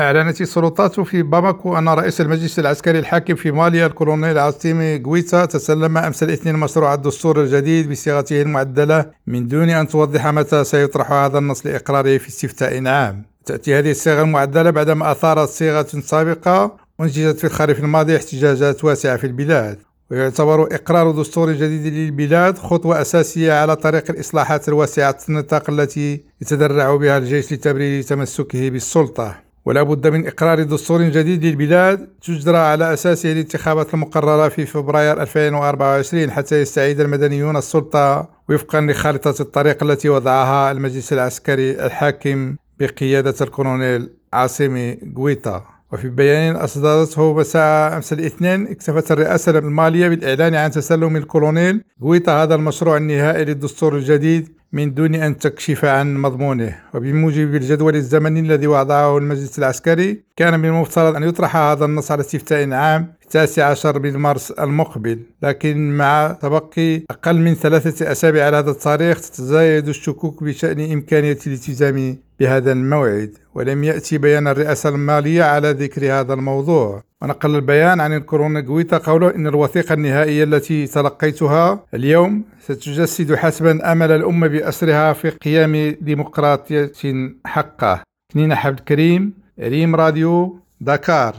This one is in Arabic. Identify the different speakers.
Speaker 1: أعلنت السلطات في باماكو أن رئيس المجلس العسكري الحاكم في ماليا الكولونيل أسيمي غويتا تسلم أمس الاثنين مشروع الدستور الجديد بصيغته المعدلة من دون أن توضح متى سيطرح هذا النص لإقراره في استفتاء عام. تأتي هذه الصيغة المعدلة بعدما أثارت صيغة سابقة أنجزت في الخريف الماضي احتجاجات واسعة في البلاد. ويعتبر إقرار دستور جديد للبلاد خطوة أساسية على طريق الإصلاحات الواسعة النطاق التي يتذرع بها الجيش لتبرير تمسكه بالسلطة. ولا بد من إقرار دستور جديد للبلاد تجرى على أساسه الانتخابات المقررة في فبراير 2024 حتى يستعيد المدنيون السلطة وفقا لخارطة الطريق التي وضعها المجلس العسكري الحاكم بقيادة الكولونيل أسيمي غويتا وفي بيان أصدرته مساء أمس الاثنين اكتفت الرئاسة المالية بالإعلان عن تسلم الكولونيل غويتا هذا المشروع النهائي للدستور الجديد من دون أن تكشف عن مضمونه. وبموجب الجدول الزمني الذي وضعه المجلس العسكري كان من المفترض أن يطرح هذا النص على استفتاء عام في التاسع عشر من مارس المقبل. لكن مع تبقي أقل من ثلاثة أسابيع على هذا التاريخ تتزايد الشكوك بشأن إمكانية الالتزام بهذا الموعد ولم يأتي بيان الرئاسة المالية على ذكر هذا الموضوع. ونقل البيان عن الكورونا جويتا قوله إن الوثيقة النهائية التي تلقيتها اليوم ستجسد حسبا أمل الأمة بأسرها في قيام ديمقراطية حقة. كنينة حبد كريم ريم راديو دكار